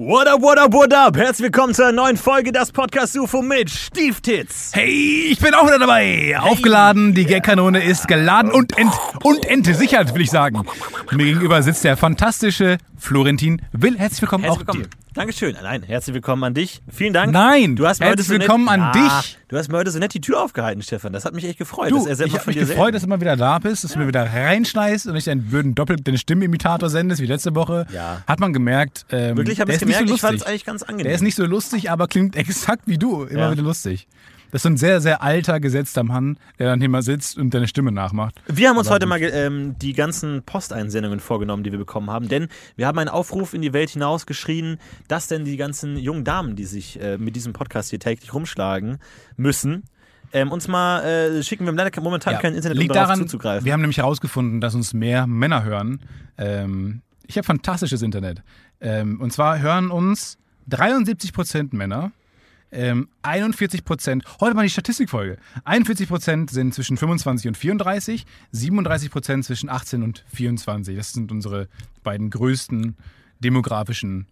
What up, what up, what up? Herzlich willkommen zu einer neuen Folge des Podcast UFO mit Stieftitz. Hey, ich bin auch wieder dabei. Aufgeladen, die Gagkanone ist geladen und, ent und entsichert, will ich sagen. Mir gegenüber sitzt der fantastische Florentin Will. Herzlich willkommen Herzlich auch willkommen. dir. Dankeschön. Nein, herzlich willkommen an dich. Vielen Dank. Nein, du hast mir herzlich heute so willkommen nett, an Ah, dich. Du hast mir heute so nett die Tür aufgehalten, Stefan. Das hat mich echt gefreut. Du, ich habe mich gefreut, selten. dass du mal wieder da bist, dass du mir wieder reinschneist und nicht einen würden doppelt deine Stimmimitator sendest wie letzte Woche. Ja. Hat man gemerkt. Ähm, Wirklich, habe ich gemerkt. so ich fand es lustig. eigentlich ganz angenehm. Der ist nicht so lustig, aber klingt exakt wie du. Immer Ja. wieder lustig. Das ist ein sehr, sehr alter, gesetzter Mann, der dann hier mal sitzt und deine Stimme nachmacht. Wir haben uns Aber heute mal ähm, die ganzen Posteinsendungen vorgenommen, die wir bekommen haben, denn wir haben einen Aufruf in die Welt hinaus geschrien, dass denn die ganzen jungen Damen, die sich äh, mit diesem Podcast hier täglich rumschlagen müssen, ähm, uns mal äh, schicken. Wir haben leider momentan Ja, kein Internet, liegt um darauf daran, zuzugreifen. Wir haben nämlich herausgefunden, dass uns mehr Männer hören. Ähm, ich habe fantastisches Internet. Ähm, und zwar hören uns 73% Männer. Ähm, 41 Prozent, heute mal die Statistikfolge. 41 Prozent sind zwischen 25 und 34, 37 Prozent zwischen 18 und 24. Das sind unsere beiden größten demografischen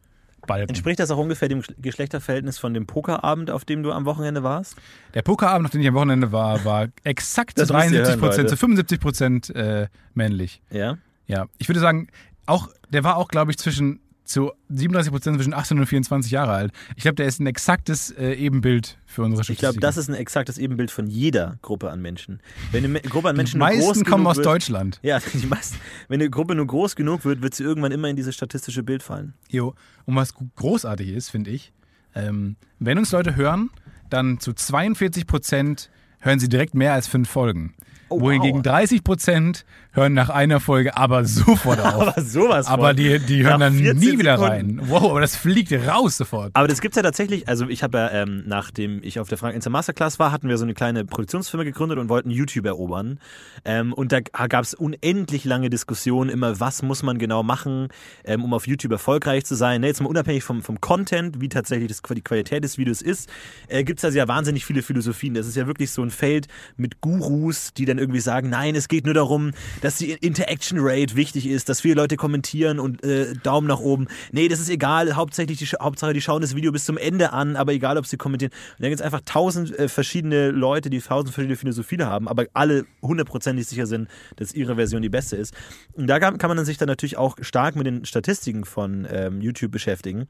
Balken. Entspricht das auch ungefähr dem Geschlechterverhältnis von dem Pokerabend, auf dem du am Wochenende warst? Der Pokerabend, auf den ich am Wochenende war, war exakt zu Das müsst ihr 73 hören, Prozent, zu 75 Prozent äh, männlich. Ja. Ja, ich würde sagen, auch, der war auch, glaube ich, zwischen zu 37 Prozent zwischen 18 und 24 Jahre alt. Ich glaube, der ist ein exaktes äh, Ebenbild für unsere Ich glaube, das ist ein exaktes Ebenbild von jeder Gruppe an Menschen. Wenn eine Gruppe an Die Menschen nur groß meisten kommen aus wird, Deutschland. Ja, die meisten. Wenn eine Gruppe nur groß genug wird, wird sie irgendwann immer in dieses statistische Bild fallen. Jo. Und was großartig ist, finde ich, ähm, wenn uns Leute hören, dann zu 42 Prozent hören sie direkt mehr als fünf Folgen. Oh, Wohingegen wow. 30 Prozent hören nach einer Folge aber sofort auf. Aber sowas aber von. die, die hören Nach dann 14 nie wieder Sekunden. rein. Wow, aber das fliegt raus sofort. Aber das gibt's ja tatsächlich, also ich habe ja, ähm, nachdem ich auf der Frank Inter Masterclass war, hatten wir so eine kleine Produktionsfirma gegründet und wollten YouTube erobern. Ähm, und da gab's unendlich lange Diskussionen immer, was muss man genau machen, ähm, um auf YouTube erfolgreich zu sein. Ne, jetzt mal unabhängig vom, vom Content, wie tatsächlich das, die Qualität des Videos ist, äh, gibt's da ja wahnsinnig viele Philosophien. Das ist ja wirklich so ein Feld mit Gurus, die dann irgendwie sagen, nein, es geht nur darum, dass die Interaction Rate wichtig ist, dass viele Leute kommentieren und äh, Daumen nach oben. Nee, das ist egal, hauptsächlich die, Hauptsache die schauen das Video bis zum Ende an, aber egal, ob sie kommentieren. Und dann gibt's einfach tausend äh, verschiedene Leute, die tausend verschiedene Philosophien haben, aber alle hundertprozentig sicher sind, dass ihre Version die beste ist. Und da kann, man sich dann natürlich auch stark mit den Statistiken von ähm, YouTube beschäftigen.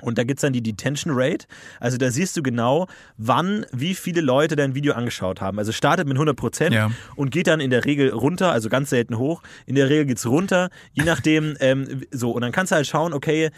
Und da gibt's dann die Detention Rate. Also da siehst du genau, wann, wie viele Leute dein Video angeschaut haben. Also startet mit 100 Prozent Ja. und geht dann in der Regel runter, also ganz selten hoch. In der Regel geht's runter, je nachdem, ähm, so. Und dann kannst du halt schauen, okay,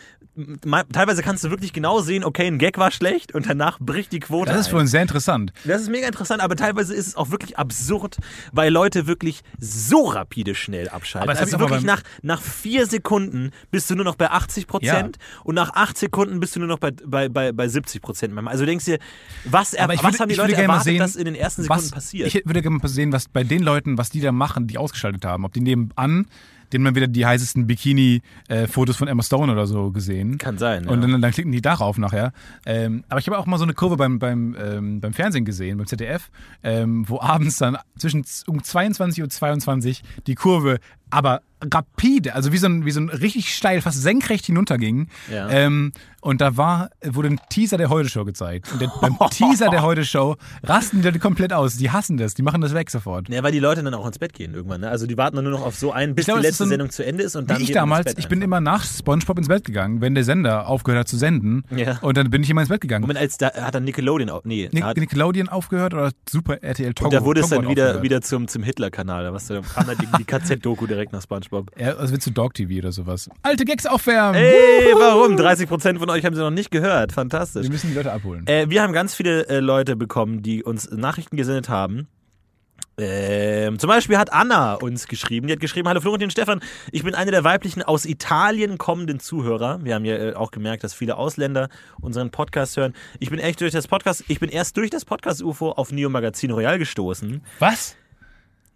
teilweise kannst du wirklich genau sehen, okay, ein Gag war schlecht und danach bricht die Quote Das ist für uns sehr interessant. Das ist mega interessant, aber teilweise ist es auch wirklich absurd, weil Leute wirklich so rapide schnell abschalten. Aber also wirklich nach, nach vier Sekunden bist du nur noch bei 80 Prozent und nach acht Sekunden bist du nur noch bei, bei, bei, bei 70 Prozent. Also du denkst dir, was, er, Aber ich was würde- haben die Leute gerne mal erwartet, sehen, dass in den ersten Sekunden was, passiert? Ich würde gerne mal sehen, was bei den Leuten, was die da machen, die ausgeschaltet haben. Ob die nebenan, denen man wieder die heißesten Bikini-Fotos von Emma Stone oder so gesehen. Kann sein, Und ja. dann, dann klicken die darauf nachher. Ähm, aber ich habe auch mal so eine Kurve beim, beim, ähm, beim Fernsehen gesehen, beim ZDF, ähm, wo abends dann zwischen um 22 und 22 die Kurve aber rapide, also wie so ein, wie so ein richtig steil, fast senkrecht hinunterging. Ja. Ähm, und da war, wurde ein Teaser der Heute-Show gezeigt. Und der, beim Teaser der Heute-Show rasten die Leute komplett aus. Die hassen das, die machen das weg sofort. Ja, weil die Leute dann auch ins Bett gehen irgendwann. Ne? Also die warten dann nur noch auf so einen, bis Ich glaube, die letzte so ein- Sendung zu Ende ist und dann Wie ich damals, ich bin einfach. immer nach Spongebob ins Bett gegangen, wenn der Sender aufgehört hat zu senden. Ja. Und dann bin ich immer ins Bett gegangen. Moment, als da hat dann Nickelodeon auch. Nee, Nic Nickelodeon aufgehört oder Super RTL Togo? und da wurde es dann Togo wieder, aufgehört. wieder zum, zum Hitler-Kanal. Da kam dann die, die KZ-Doku direkt nach Spongebob. Ja, also wird zu Dog TV oder sowas. Alte Gags aufwärmen! Ey, warum? 30% von euch haben sie noch nicht gehört. Fantastisch. Wir müssen die Leute abholen. Äh, wir haben ganz viele äh, Leute bekommen, die uns Nachrichten gesendet haben. Ähm, zum Beispiel hat Anna uns geschrieben. Die hat geschrieben: Hallo Florentin Stefan, ich bin eine der weiblichen aus Italien kommenden Zuhörer. Wir haben ja äh, auch gemerkt, dass viele Ausländer unseren Podcast hören. Ich bin echt durch das Podcast, ich bin erst durch das Podcast UFO auf Neo Magazin Royal gestoßen. Was?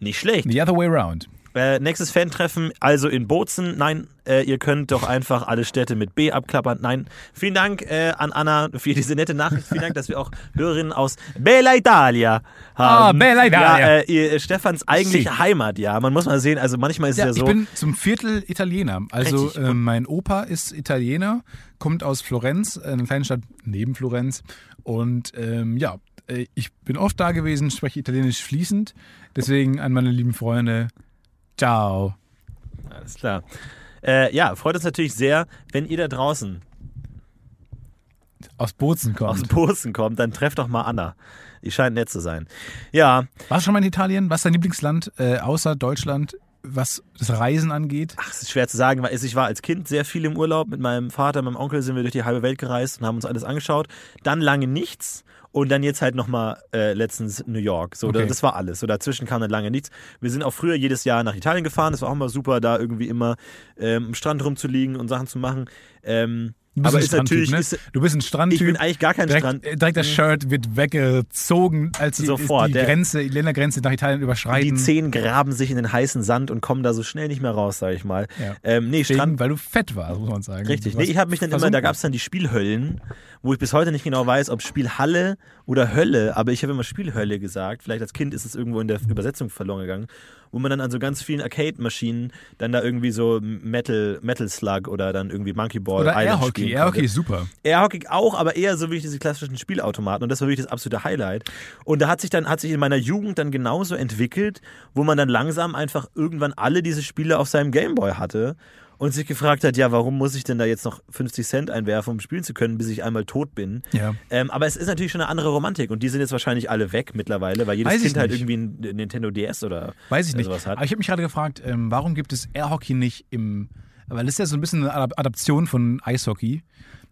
Nicht schlecht. The other way around. Äh, nächstes Fan-Treffen, also in Bozen. Nein, äh, ihr könnt doch einfach alle Städte mit B abklappern. Nein, vielen Dank äh, an Anna für diese nette Nachricht. Vielen Dank, dass wir auch Hörerinnen aus Bella Italia haben. Ah, Bella Italia. Ja, äh, ihr, Stefans eigentliche Si. Heimat, ja. Man muss mal sehen, also manchmal ist es Ja, ja, so. ich bin zum Viertel Italiener. Also äh, mein Opa ist Italiener, kommt aus Florenz, eine kleine Stadt neben Florenz. Und ähm, ja, äh, ich bin oft da gewesen, spreche Italienisch fließend. Deswegen an meine lieben Freunde, ciao. Alles klar. Äh, ja, freut uns natürlich sehr, wenn ihr da draußen Aus Bozen aus kommt. Bozen kommt, dann trefft doch mal Anna. Die scheint nett zu sein. Ja, Warst du schon mal in Italien? Was ist dein Lieblingsland äh, außer Deutschland, was das Reisen angeht? Ach, es ist schwer zu sagen, weil ich war als Kind sehr viel im Urlaub. Mit meinem Vater, meinem Onkel sind wir durch die halbe Welt gereist und haben uns alles angeschaut. Dann lange nichts und dann jetzt halt nochmal äh, letztens New York. So, Okay. das war alles. So, dazwischen kam dann lange nichts. Wir sind auch früher jedes Jahr nach Italien gefahren. Das war auch immer super, da irgendwie immer ähm, am Strand rumzuliegen und Sachen zu machen. Ähm, Du bist aber ein ist natürlich, ne? ist, Du bist ein Strandtyp. ich bin eigentlich gar kein direkt, Strand. direkt das Shirt wird weggezogen, als die, Sofort, die der- Grenze, die Ländergrenze nach Italien Die überschreiten. Zehen graben sich in den heißen Sand und kommen da so schnell nicht mehr raus, sag ich mal. Ja. Ähm, nee, Strand, weil du fett warst, muss man sagen. Richtig. Nee, ich habe mich dann immer, da gab es dann die Spielhöllen, wo ich bis heute nicht genau weiß, ob Spielhalle oder Hölle, aber ich habe immer Spielhölle gesagt. Vielleicht als Kind ist es irgendwo in der Übersetzung verloren gegangen, wo man dann an so ganz vielen Arcade-Maschinen dann da irgendwie so Metal, Metal Slug oder dann irgendwie Monkey Ball Oder Island Airhockey. Spielen Airhockey konnte. ist super. Airhockey auch, aber eher so wie diese klassischen Spielautomaten. Und das war wirklich das absolute Highlight. Und da hat sich dann, hat sich in meiner Jugend dann genauso entwickelt, wo man dann langsam einfach irgendwann alle diese Spiele auf seinem Gameboy hatte und sich gefragt hat, ja, warum muss ich denn da jetzt noch 50 Cent einwerfen, um spielen zu können, bis ich einmal tot bin? Ja. Ähm, aber es ist natürlich schon eine andere Romantik und die sind jetzt wahrscheinlich alle weg mittlerweile, weil jedes Weiß Kind halt irgendwie ein Nintendo DS oder Weiß ich nicht. sowas hat. Aber ich habe mich gerade gefragt, ähm, warum gibt es Airhockey nicht im. Weil das ist ja so ein bisschen eine Adap- Adaption von Eishockey.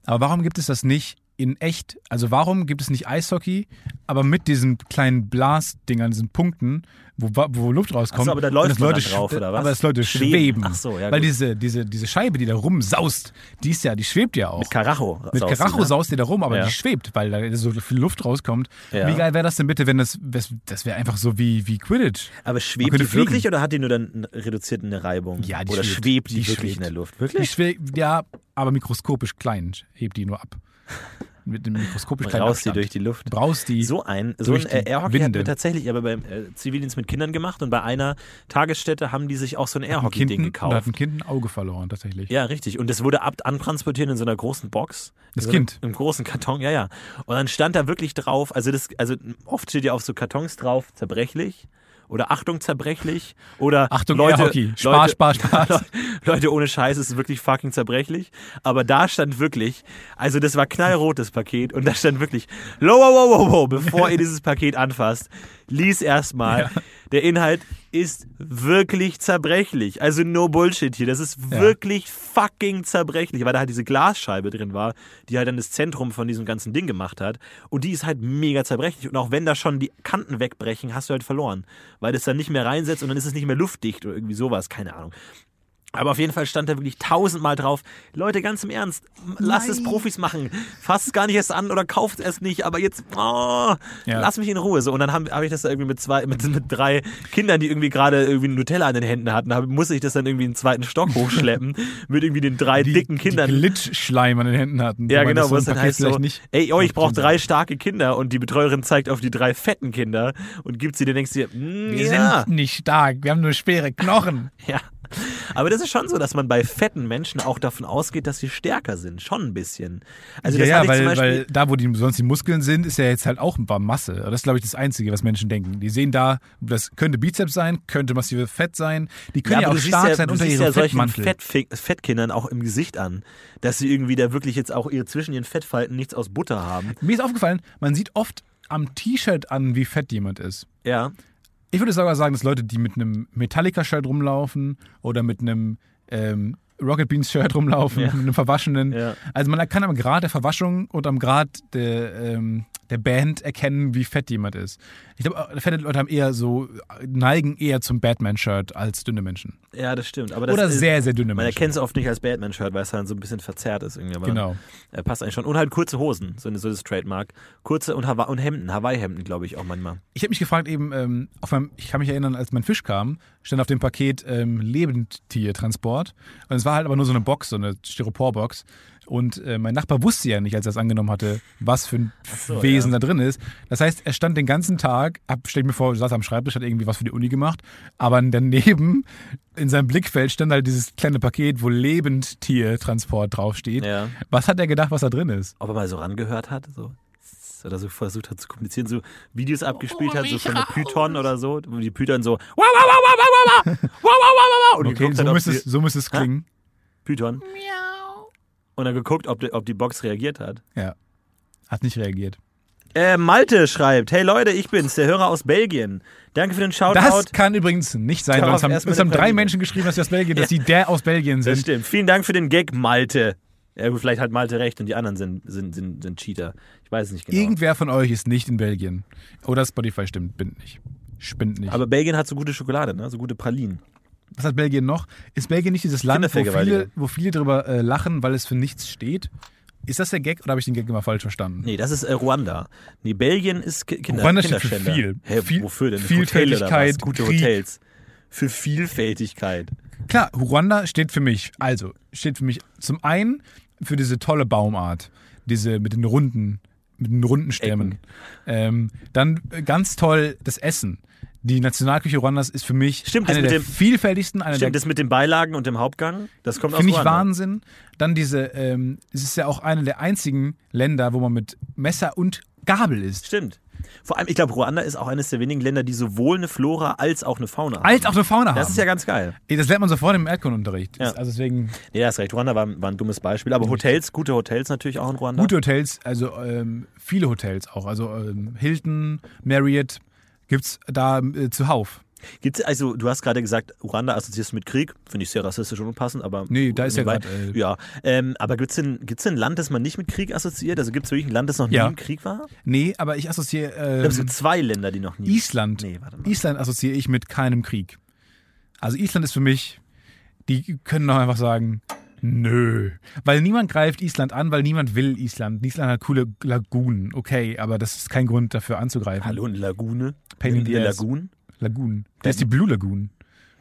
Aber warum gibt es das nicht in echt? Also warum gibt es nicht Eishockey, aber mit diesen kleinen Blasdingern, diesen Punkten, wo, wo Luft rauskommt? So, aber da läuft dass Leute drauf, oder was? Aber dass Leute Schweben. schweben. Ach so, ja, Weil gut. diese, diese, diese Scheibe, die da rumsaust, die ist ja, die schwebt ja auch. Mit Karacho. Mit saust Karacho die, ne? saust die da rum, aber Ja. die schwebt, weil da so viel Luft rauskommt. Ja. Wie geil wäre das denn bitte, wenn das, das, wäre einfach so wie, wie Quidditch. Aber schwebt die wirklich fliegen. oder hat die nur dann reduziert eine Reibung? Ja, die oder schwebt. schwebt die, Die wirklich schwebt. in der Luft? Die Wirklich? schwebt, ja, aber mikroskopisch klein, hebt die nur ab. Mit dem mikroskopisch kleinen Raus die durch die Luft. Du brauchst die. So ein, so ein äh, Airhockey hat mir tatsächlich aber beim äh, Zivildienst mit Kindern gemacht und bei einer Tagesstätte haben die sich auch so ein Airhockey-Ding Kind, da hat gekauft. ein Kind ein Auge verloren, tatsächlich. Ja, richtig. Und das wurde ab antransportiert in so einer großen Box. Das so Kind? Im großen Karton, ja, ja. Und dann stand da wirklich drauf, also das, also oft steht ja auf so Kartons drauf, zerbrechlich. Oder Achtung zerbrechlich oder Achtung, Leute, Airhockey. Spaß, Leute, Spaß, Spaß. Leute ohne Scheiß, es ist wirklich fucking zerbrechlich. Aber da stand wirklich, also das war knallrot, das Paket, und da stand wirklich, wow, wow, wow, wow, bevor ihr dieses Paket anfasst, lies erstmal. Ja. Der Inhalt ist wirklich zerbrechlich. Also no Bullshit hier. Das ist wirklich fucking zerbrechlich, weil da halt diese Glasscheibe drin war, die halt dann das Zentrum von diesem ganzen Ding gemacht hat. Und die ist halt mega zerbrechlich. Und auch wenn da schon die Kanten wegbrechen, hast du halt verloren. Weil das dann nicht mehr reinsetzt und dann ist es nicht mehr luftdicht oder irgendwie sowas. Keine Ahnung. Aber auf jeden Fall stand da wirklich tausendmal drauf. Leute, ganz im Ernst, lasst es Profis machen. Fasst es gar nicht erst an oder kauft es nicht. Aber jetzt, oh, Ja. lass mich in Ruhe. So, und dann habe hab ich das da irgendwie mit zwei, mit, mit drei Kindern, die irgendwie gerade irgendwie Nutella an den Händen hatten, hab, musste ich das dann irgendwie in den zweiten Stock hochschleppen. mit irgendwie den drei dicken Kindern. Die Glitschschleim an den Händen hatten. ja, genau, so es ein dann heißt so, nicht. ey, oh, ich brauche drei starke Kinder und die Betreuerin zeigt auf die drei fetten Kinder und gibt sie, dann denkst du dir, mm, Wir ja. sind nicht stark, wir haben nur schwere Knochen. Ja. Aber das ist schon so, dass man bei fetten Menschen auch davon ausgeht, dass sie stärker sind. Schon ein bisschen. Also das ja, ja weil, Beispiel. weil da, wo die, sonst die Muskeln sind, ist ja jetzt halt auch ein paar Masse. Das ist, glaube ich, das Einzige, was Menschen denken. Die sehen da, das könnte Bizeps sein, könnte massive Fett sein. Die können ja, aber auch stark ja, sein unter ihrem ja solchen Fettmantel. Fettfi- Fettkindern auch im Gesicht an, dass sie irgendwie da wirklich jetzt auch ihre zwischen ihren Fettfalten nichts aus Butter haben. Mir ist aufgefallen, man sieht oft am T-Shirt an, wie fett jemand ist. Ja. Ich würde sogar sagen, dass Leute, die mit einem Metallica-Shirt rumlaufen oder mit einem ähm, Rocket Beans-Shirt rumlaufen, Ja. mit einem verwaschenen. Ja. Also man kann am Grad der Verwaschung und am Grad der, ähm, der Band erkennen, wie fett jemand ist. Ich glaube, fette Leute haben eher so, neigen eher zum Batman-Shirt als dünne Menschen. Ja, das stimmt. Aber das Oder ist, sehr, sehr dünne Man Menschen. erkennt es oft nicht als Batman-Shirt, weil es dann so ein bisschen verzerrt ist irgendwie. Aber Genau. äh, passt eigentlich schon. Und halt kurze Hosen, so, so das Trademark. Kurze und, Hawa und Hemden, Hawaii-Hemden, glaube ich auch manchmal. Ich habe mich gefragt eben, ähm, auf meinem, ich kann mich erinnern, als mein Fisch kam, stand auf dem Paket ähm, Lebendtiertransport. Und es war halt aber nur so eine Box, so eine Styroporbox. Und äh, mein Nachbar wusste ja nicht, als er es angenommen hatte, was für ein so, Wesen ja. da drin ist. Das heißt, er stand den ganzen Tag, ab, stell ich mir vor, saß am Schreibtisch, hat irgendwie was für die Uni gemacht, aber daneben in seinem Blickfeld stand halt dieses kleine Paket, wo Lebendtiertransport draufsteht. Ja. Was hat er gedacht, was da drin ist? Ob er mal so rangehört hat, so. Oder so versucht hat zu kommunizieren, so Videos abgespielt hat, so von der Python oder so, wo die Python so wow, wow, wow, wow, wow, wow, wow, wow, wow, wow, wow, und Okay, geguckt so hat, ob müsste, es, die, so müsste es klingen. Python. Und dann geguckt, ob die, ob die Box reagiert hat. Ja. Hat nicht reagiert. Äh, Malte schreibt, hey Leute, ich bin's, der Hörer aus Belgien. Danke für den Shoutout. Das kann übrigens nicht sein, uns haben, uns haben drei. Menschen geschrieben, dass sie aus Belgien, dass sie der aus Belgien Das sind. stimmt. Vielen Dank für den Gag, Malte. Ja, gut, vielleicht hat Malte recht und die anderen sind, sind, sind, sind Cheater. Ich weiß es nicht genau. Irgendwer von euch ist nicht in Belgien. Oder Spotify stimmt, bin nicht. Spinnt nicht. Aber Belgien hat so gute Schokolade, ne? so gute Pralinen. Was hat Belgien noch? Ist Belgien nicht dieses Land, wo viele, wo viele drüber äh, lachen, weil es für nichts steht? Ist das der Gag oder habe ich den Gag immer falsch verstanden? Nee, das ist äh, Ruanda. Nee, Belgien ist Ki Kinder, Ruanda steht für viel. Hä, Viel- wofür denn? Vielfältigkeit? Gute Krieg. Hotels. Für Vielfältigkeit. Klar, Ruanda steht für mich. Also, steht für mich zum einen für diese tolle Baumart. Diese mit den runden, mit den runden Stämmen. Ähm, dann ganz toll das Essen. Die Nationalküche Ruandas ist für mich Stimmt, das eine mit der dem- vielfältigsten, eine Stimmt, der das mit den Beilagen und dem Hauptgang, das kommt aus Finde ich. Wahnsinn. Dann diese, ähm, es ist ja auch eine der einzigen Länder, wo man mit Messer und Gabel isst. Stimmt. Vor allem, ich glaube, Ruanda ist auch eines der wenigen Länder, die sowohl eine Flora als auch eine Fauna haben. Als auch eine Fauna Das haben. ist ja ganz geil. Ey, das lernt man sofort im Erdkundenunterricht. Ja. Also deswegen Nee, hast recht. Ruanda war, war ein dummes Beispiel. Aber Hotels, gute Hotels natürlich auch in Ruanda. gute Hotels, also ähm, viele Hotels auch. Also ähm, Hilton, Marriott gibt's da äh, zuhauf. Gibt's, also, du hast gerade gesagt, Ruanda assoziierst du mit Krieg. Finde ich sehr rassistisch und unpassend, aber. Nee, da ist ja nebenbei. grad, äh, Ja, ähm, aber gibt es denn, gibt's denn ein Land, das man nicht mit Krieg assoziiert? Also gibt es wirklich ein Land, das noch nie Ja. im Krieg war? Nee, aber ich assoziiere Ich glaube, es ähm, gibt zwei Länder, die noch nie. Island. Nee, warte mal. Island assoziiere ich mit keinem Krieg. Also Island ist für mich, die können doch einfach sagen, nö. Weil niemand greift Island an, weil niemand will Island. Island hat coole Lagunen, okay, aber das ist kein Grund dafür anzugreifen. Hallo, eine Lagune. Pain in the ass. Lagoon. Lagunen. Das ist die Blue Lagoon.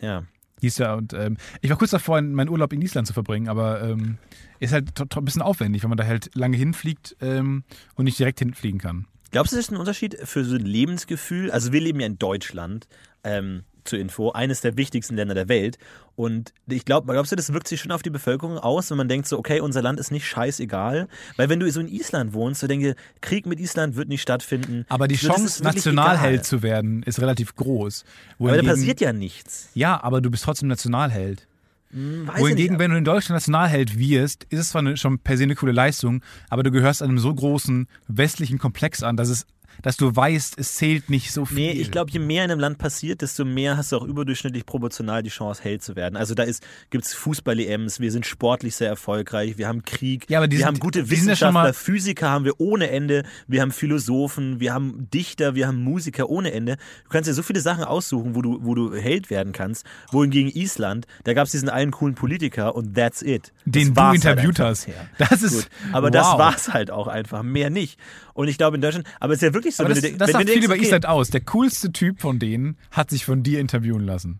Ja. Die ist ja, und ähm, ich war kurz davor, meinen Urlaub in Island zu verbringen, aber ähm, ist halt ein bisschen aufwendig, wenn man da halt lange hinfliegt ähm, und nicht direkt hinfliegen kann. Glaubst du, das ist ein Unterschied für so ein Lebensgefühl? Also wir leben ja in Deutschland. Ähm, zur Info, eines der wichtigsten Länder der Welt. Und ich glaube, glaubst du, das wirkt sich schon auf die Bevölkerung aus, wenn man denkt so, okay, unser Land ist nicht scheißegal? Weil wenn du so in Island wohnst, so denke, Krieg mit Island wird nicht stattfinden. Aber die So, das Chance, Nationalheld zu werden, ist relativ groß. Aber da Wohingegen- passiert ja nichts. Ja, aber du bist trotzdem Nationalheld. Hm, weiß Wohingegen, nicht. wenn du in Deutschland Nationalheld wirst, ist es zwar eine, schon per se eine coole Leistung, aber du gehörst einem so großen westlichen Komplex an, dass es, dass du weißt, es zählt nicht so viel. Nee, ich glaube, je mehr in einem Land passiert, desto mehr hast du auch überdurchschnittlich proportional die Chance, Held zu werden. Also da ist, gibt's Fußball-EMs, wir sind sportlich sehr erfolgreich, wir haben Krieg, Ja, wir sind- haben gute ja Wissenschaftler, mal- Physiker haben wir ohne Ende, wir haben Philosophen, wir haben Dichter, wir haben Musiker ohne Ende. Du kannst dir so viele Sachen aussuchen, wo du, wo du Held werden kannst. Wohingegen Island, da gab's diesen einen coolen Politiker und that's it. Das den du war's halt interviewt einfach hast. Das ist, Gut. Aber das wow. war's halt auch einfach, mehr nicht. Und ich glaube in Deutschland, aber es ist ja wirklich so, Aber wenn das, das sagt viel über Island aus. Der coolste Typ von denen hat sich von dir interviewen lassen.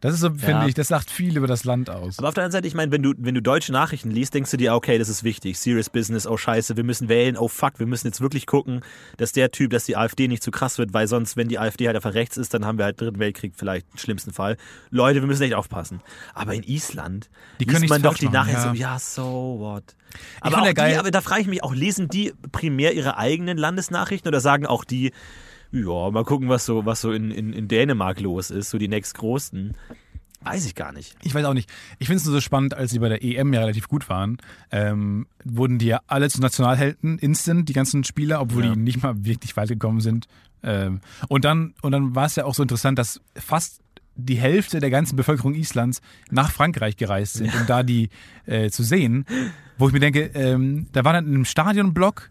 Das ist so, finde ich, das sagt viel über das Land aus. Aber auf der anderen Seite, ich meine, wenn du, wenn du deutsche Nachrichten liest, denkst du dir, okay, das ist wichtig. Serious Business, oh scheiße, wir müssen wählen, oh fuck, wir müssen jetzt wirklich gucken, dass der Typ, dass die AfD nicht zu krass wird, weil sonst, wenn die AfD halt einfach rechts ist, dann haben wir halt Dritten Weltkrieg vielleicht im schlimmsten Fall. Leute, wir müssen echt aufpassen. Aber in Island Die können liest man nichts doch die Nachrichten ja. so, ja, so what. Aber, ja die, aber da frage ich mich auch, lesen die primär ihre eigenen Landesnachrichten oder sagen auch die, ja, mal gucken, was so, was so in, in, in Dänemark los ist, so die nächstgrößten. Weiß ich gar nicht. Ich weiß auch nicht. Ich finde es nur so spannend, als sie bei der EM ja relativ gut waren, ähm, wurden die ja alle zu Nationalhelden instant, die ganzen Spieler, obwohl Ja. die nicht mal wirklich weit gekommen sind. Ähm, und dann, und dann war es ja auch so interessant, dass fast die Hälfte der ganzen Bevölkerung Islands nach Frankreich gereist sind, um da die äh, zu sehen. Wo ich mir denke, ähm, da war dann in einem Stadionblock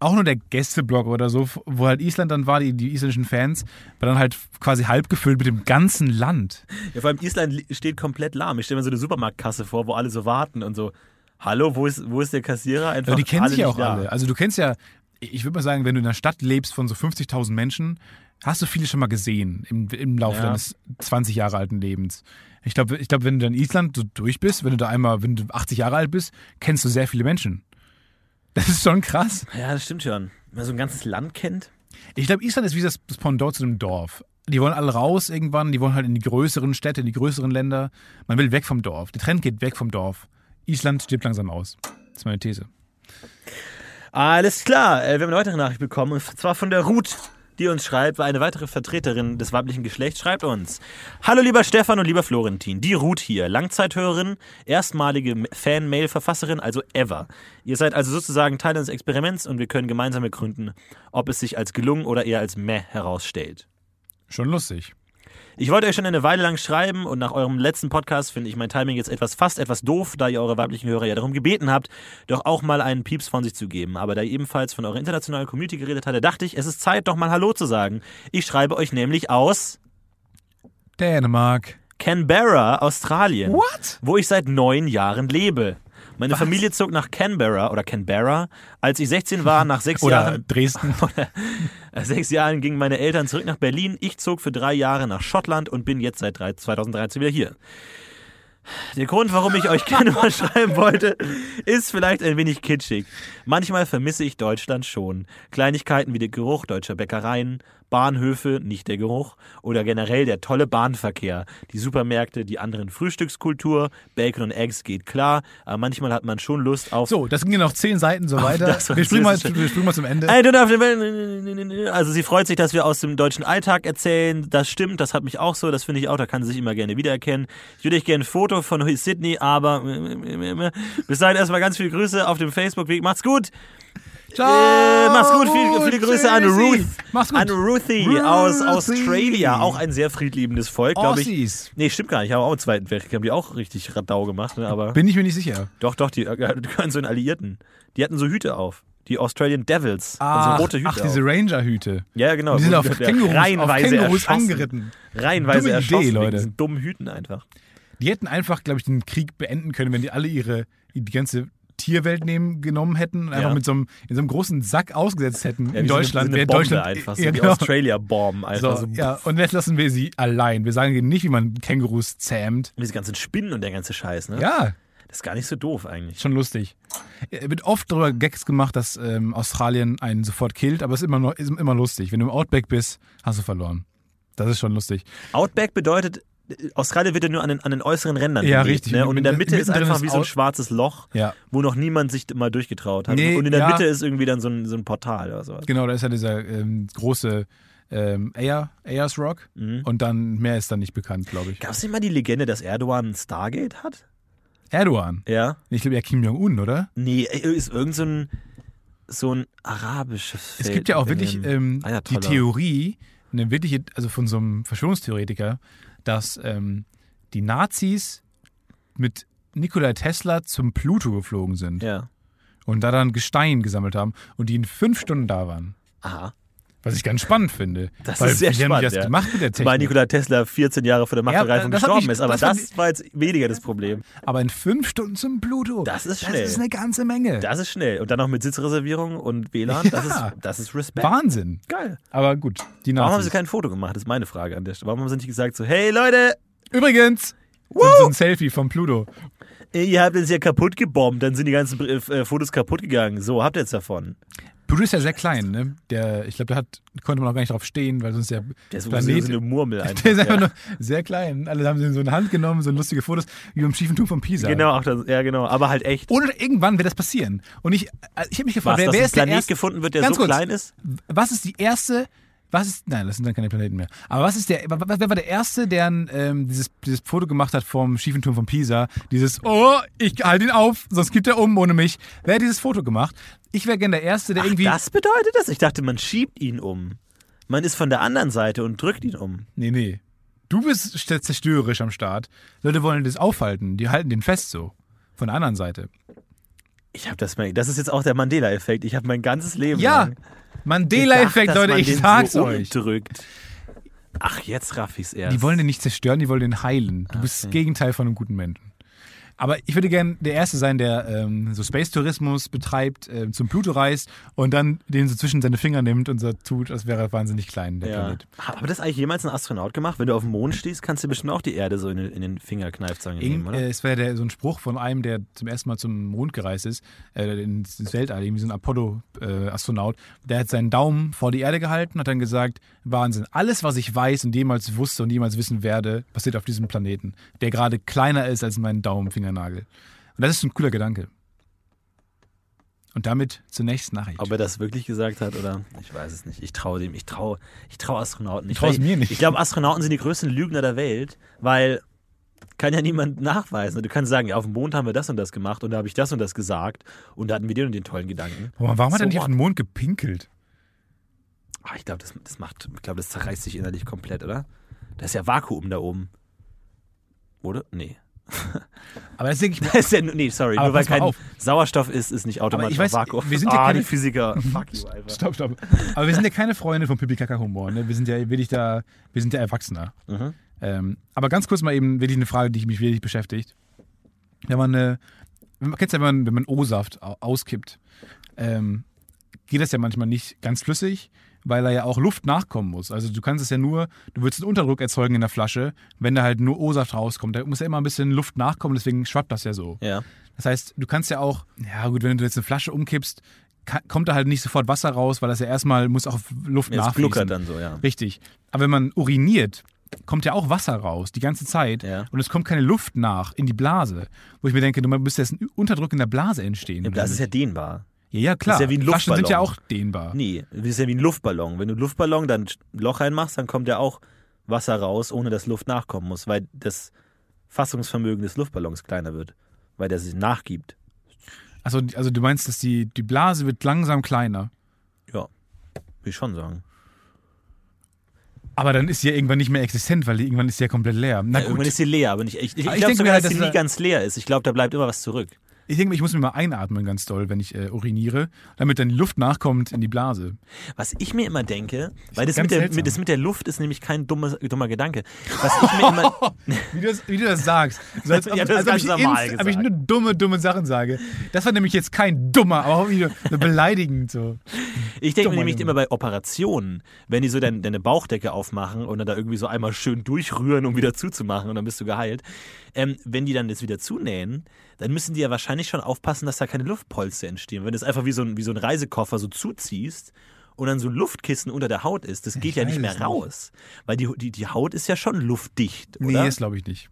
auch nur der Gästeblock oder so, wo halt Island dann war, die, die isländischen Fans, war dann halt quasi halb gefüllt mit dem ganzen Land. Ja, vor allem Island steht komplett lahm. Ich stelle mir so eine Supermarktkasse vor, wo alle so warten und so, hallo, wo ist, wo ist der Kassierer? Einfach Aber die kennen sich ja auch da. alle. Also du kennst ja, ich würde mal sagen, wenn du in einer Stadt lebst von so 50.000 Menschen, hast du viele schon mal gesehen im, im Laufe Ja. deines 20 Jahre alten Lebens. Ich glaube, ich glaub, wenn du in Island so durch bist, wenn du da einmal, wenn du 80 Jahre alt bist, kennst du sehr viele Menschen. Das ist schon krass. Ja, das stimmt schon. Wenn man so ein ganzes Land kennt. Ich glaube, Island ist wie das Pendant zu einem Dorf. Die wollen alle raus irgendwann, die wollen halt in die größeren Städte, in die größeren Länder. Man will weg vom Dorf. Der Trend geht weg vom Dorf. Island stirbt langsam aus. Das ist meine These. Alles klar, äh, wir haben eine weitere Nachricht bekommen, und zwar von der Ruth, die uns schreibt, weil eine weitere Vertreterin des weiblichen Geschlechts schreibt uns. Hallo lieber Stefan und lieber Florentin, die Ruth hier, Langzeithörerin, erstmalige Fan-Mail-Verfasserin, also ever. Ihr seid also sozusagen Teil des Experiments und wir können gemeinsam begründen, ob es sich als gelungen oder eher als meh herausstellt. Schon lustig. Ich wollte euch schon eine Weile lang schreiben und nach eurem letzten Podcast finde ich mein Timing jetzt etwas fast etwas doof, da ihr eure weiblichen Hörer ja darum gebeten habt, doch auch mal einen Pieps von sich zu geben. Aber da ihr ebenfalls von eurer internationalen Community geredet hatte, dachte ich, es ist Zeit, doch mal Hallo zu sagen. Ich schreibe euch nämlich aus Dänemark. Canberra, Australien, What? wo ich seit neun Jahren lebe. Meine Familie zog nach Canberra oder Canberra, als ich 16 war, nach sechs Oder Jahren. Dresden. Nach sechs Jahren gingen meine Eltern zurück nach Berlin. Ich zog für drei Jahre nach Schottland und bin jetzt seit drei- 2013 wieder hier. Der Grund, warum ich euch gerne mal schreiben wollte, ist vielleicht ein wenig kitschig. Manchmal vermisse ich Deutschland schon. Kleinigkeiten wie der Geruch deutscher Bäckereien, Bahnhöfe, nicht der Geruch, oder generell der tolle Bahnverkehr, die Supermärkte, die anderen Frühstückskultur, Bacon und Eggs geht klar, aber manchmal hat man schon Lust auf So, das ging ja noch zehn Seiten so weiter. das Wir springen, mal, wir springen mal zum Ende. Ey, du darfst, also sie freut sich, dass wir aus dem deutschen Alltag erzählen. Das stimmt, das hat mich auch so. Das finde ich auch, da kann sie sich immer gerne wiedererkennen. Ich würde euch gerne ein Foto von Sydney, aber bis dahin erstmal ganz viele Grüße auf dem Facebook-Weg. Macht's gut. Ciao. Äh, mach's gut. Viele, viele Grüße an. Ruth. Mach's gut. An Ruthie aus Ruthie. Australia. Auch ein sehr friedliebendes Volk, glaube ich. Nee, stimmt gar nicht. Ich habe auch im Zweiten Weltkrieg, haben die auch richtig Radau gemacht, ne? aber. Bin ich mir nicht sicher. Doch, doch, die äh, gehören zu den Alliierten. Die hatten so Hüte auf. Die Australian Devils. Ach, so rote Hüte ach diese auf. Ranger-Hüte. Ja, genau. Die sind auf Kängurus, auf reihenweise Kängurus erschossen. angeritten. Reihenweise Dumme Idee, erschossen wegen Leute. diesen dummen Hüten einfach. Die hätten einfach, glaube ich, den Krieg beenden können, wenn die alle ihre, die ganze Tierwelt nehmen, genommen hätten und einfach Ja. mit so einem, in so einem großen Sack ausgesetzt hätten Ja, in wie so eine- Deutschland. So eine Deutschland einfach. So ja, die genau. Australia-Bomben einfach. So, ja, und jetzt lassen wir sie allein. Wir sagen ihnen nicht, wie man Kängurus zähmt. Diese ganzen Spinnen und der ganze Scheiß, ne? Ja, Das ist gar nicht so doof eigentlich. schon lustig. Es wird oft darüber Gags gemacht, dass ähm, Australien einen sofort killt, aber es ist immer, noch, ist immer lustig. Wenn du im Outback bist, hast du verloren. Das ist schon lustig. Outback bedeutet, äh, Australien wird ja nur an den, an den äußeren Rändern Ja, gelebt, richtig. Ne? Und in der Mitte ist einfach wie so ein schwarzes Loch, Ja. wo noch niemand sich mal durchgetraut hat. Nee, und in der ja. Mitte ist irgendwie dann so ein, so ein Portal oder sowas. Genau, da ist ja dieser ähm, große ähm, Ayers, Ayers Rock Mhm. und dann mehr ist dann nicht bekannt, glaube ich. Gab es nicht mal die Legende, dass Erdogan ein Stargate hat? Erdogan. Ja. Ich glaube ja Kim Jong-un, oder? Nee, äh, ist irgend so ein, so ein arabisches Es gibt ja auch wirklich ähm, die Ayatollah. Theorie, eine wirkliche, also von so einem Verschwörungstheoretiker, dass ähm, die Nazis mit Nikola Tesla zum Pluto geflogen sind Ja. und da dann Gestein gesammelt haben und die in fünf Stunden da waren. Aha. Was ich ganz spannend finde. Das Weil ist sehr wie haben die spannend, das ja. gemacht mit der Technik? Nikola Tesla 14 Jahre vor der Machtergreifung das hat gestorben mich- ist. Aber das das, war jetzt weniger das Problem. Aber in fünf Stunden zum Pluto. Das ist schnell. Das ist eine ganze Menge. Das ist schnell. Und dann noch mit Sitzreservierung und WLAN. Das, Ja. ist, das ist Respekt. Wahnsinn. Geil. Aber gut, die Warum haben Nazis. sie kein Foto gemacht? Das ist meine Frage an der Stelle. Warum haben sie nicht gesagt so, hey Leute, Übrigens, so, so ein Selfie vom Pluto. ihr habt uns ja kaputt gebombt, dann sind die ganzen äh, Fotos kaputt gegangen. So, habt ihr jetzt davon. Pluto ist ja sehr klein, ne? Der, ich glaube, da hat, konnte man auch gar nicht drauf stehen, weil sonst der Der ist Planet, so eine Murmel einfach. der ist einfach ja. nur sehr klein. Alle haben sie in so eine Hand genommen, so lustige Fotos, wie beim schiefen Turm von Pisa. Genau, auch das, ja genau. Aber halt echt. Und irgendwann wird das passieren. Und ich, äh, ich habe mich gefragt, Was, wer, wer ist der Planet erste, gefunden wird, der Ganz so kurz. klein ist? was ist die erste, was ist, nein, das sind dann keine Planeten mehr. Aber was ist der, wer war der Erste, der ähm, dieses, dieses Foto gemacht hat vom schiefen Turm von Pisa? Dieses, oh, ich halte ihn auf, sonst gibt er um ohne mich. Wer hat dieses Foto gemacht? Ich wäre gerne der Erste, der Ach, irgendwie. das bedeutet das? Ich dachte, man schiebt ihn um. Man ist von der anderen Seite und drückt ihn um. Nee, nee. Du bist st- zerstörerisch am Start. Leute wollen das aufhalten, die halten den fest so. Von der anderen Seite. Ich habe das. Das ist jetzt auch der Mandela-Effekt. Ich habe mein ganzes Leben Ja, lang Mandela-Effekt, Leute, ich sag's so euch. Umdrückt. Ach, jetzt raff ich's erst. Die wollen den nicht zerstören, die wollen den heilen. Du bist das Gegenteil von einem guten Menschen. Aber ich würde gerne der Erste sein, der ähm, so Space-Tourismus betreibt, ähm, zum Pluto reist und dann den so zwischen seine Finger nimmt und so tut, als wäre er wahnsinnig klein, der ja. Planet. Aber das eigentlich jemals ein Astronaut gemacht? Wenn du auf dem Mond stehst, kannst du bestimmt auch die Erde so in den, in den Finger kneifzangen nehmen, Irgend, oder? äh, es wäre der, so ein Spruch von einem, der zum ersten Mal zum Mond gereist ist, äh, ins, Weltall, irgendwie so ein Apollo-Astronaut. der hat seinen Daumen vor die Erde gehalten, hat dann gesagt: Wahnsinn, alles, was ich weiß und jemals wusste und jemals wissen werde, passiert auf diesem Planeten, der gerade kleiner ist als mein Daumenfingernagel. Und das ist ein cooler Gedanke. Und damit zur nächsten Nachricht. Ob er das wirklich gesagt hat oder ich weiß es nicht. Ich traue dem, ich traue ich trau Astronauten nicht. Ich trau's Weil mir nicht. Ich glaube, Astronauten sind die größten Lügner der Welt, weil kann ja niemand nachweisen. Du kannst sagen, ja, auf dem Mond haben wir das und das gemacht und da habe ich das und das gesagt und da hatten wir den und den tollen Gedanken. Warum, warum hat So er nicht auf den Mond gepinkelt? Ah, ich glaube, das, das macht, ich glaube, das zerreißt sich innerlich komplett, oder? Da ist ja Vakuum da oben. Oder? Nee. Aber das denke ich mir. Ist ja, nee, sorry, Aber nur weil kein auf. Sauerstoff ist, ist nicht automatisch weiß, Vakuum. wir sind ja ah, keine- Physiker. Fuck you, einfach. Stopp, stopp. Aber wir sind ja keine Freunde von Pipi Kaka Humor. Ne? Wir sind ja wirklich da, wir sind ja Erwachsener. Mhm. Ähm, aber ganz kurz mal eben wirklich eine Frage, die mich wirklich beschäftigt. Wenn man wenn man kennt ja, wenn man, wenn man O-Saft au- auskippt, ähm, geht das ja manchmal nicht ganz flüssig, weil da ja auch Luft nachkommen muss. Also du kannst es ja nur, du willst einen Unterdruck erzeugen in der Flasche, wenn da halt nur O-Saft rauskommt. Da muss ja immer ein bisschen Luft nachkommen, deswegen schwappt das ja so. Ja. Das heißt, du kannst ja auch, ja gut, wenn du jetzt eine Flasche umkippst, kommt da halt nicht sofort Wasser raus, weil das ja erstmal muss auch Luft Jetzt nachfließen. dann so, ja. Richtig. Aber wenn man uriniert, kommt ja auch Wasser raus, die ganze Zeit. Ja. Und es kommt keine Luft nach in die Blase. Wo ich mir denke, du müsste jetzt ein Unterdruck in der Blase entstehen. Ja, Das ist ja dehnbar. Ja, ja, klar. ist ja wie ein Flaschen sind ja auch Luftballon. dehnbar. Nee, das ist ja wie ein Luftballon. Wenn du einen Luftballon dann ein Loch reinmachst, dann kommt ja auch Wasser raus, ohne dass Luft nachkommen muss, weil das Fassungsvermögen des Luftballons kleiner wird, weil der sich nachgibt. Also, also du meinst, dass die, die Blase wird langsam kleiner. Ja, will ich schon sagen. Aber dann ist sie ja irgendwann nicht mehr existent, weil die, irgendwann ist sie ja komplett leer. Na Ja, gut. irgendwann ist sie leer, aber nicht. Ich, ich, Aber ich glaube denke mir sogar, halt, dass sie nie ganz leer ist. Ich glaube, da bleibt immer was zurück. Ich denke, ich muss mir mal einatmen ganz doll, wenn ich äh, uriniere, damit dann Luft nachkommt in die Blase. Was ich mir immer denke, weil das mit, der, mit, das mit der Luft ist nämlich kein dummer, dummer Gedanke. Was ich mir immer. Wie du das, wie du das sagst. So als, ob- Ich hab das als ob ganz ich, ob ich nur dumme, dumme Sachen sage. Das war nämlich jetzt kein dummer, aber auch wieder so beleidigend so. Ich denke mir nämlich immer bei Operationen, wenn die so dein, deine Bauchdecke aufmachen und dann da irgendwie so einmal schön durchrühren, um wieder zuzumachen und dann bist du geheilt. Ähm, wenn die dann das wieder zunähen, dann müssen die ja wahrscheinlich schon aufpassen, dass da keine Luftpolster entstehen. Wenn du es einfach wie so ein, wie so ein Reisekoffer so zuziehst und dann so ein Luftkissen unter der Haut ist, das geht ja weiß nicht mehr es nicht. raus. Weil die, die, die Haut ist ja schon luftdicht, Nee, oder? das glaube ich nicht.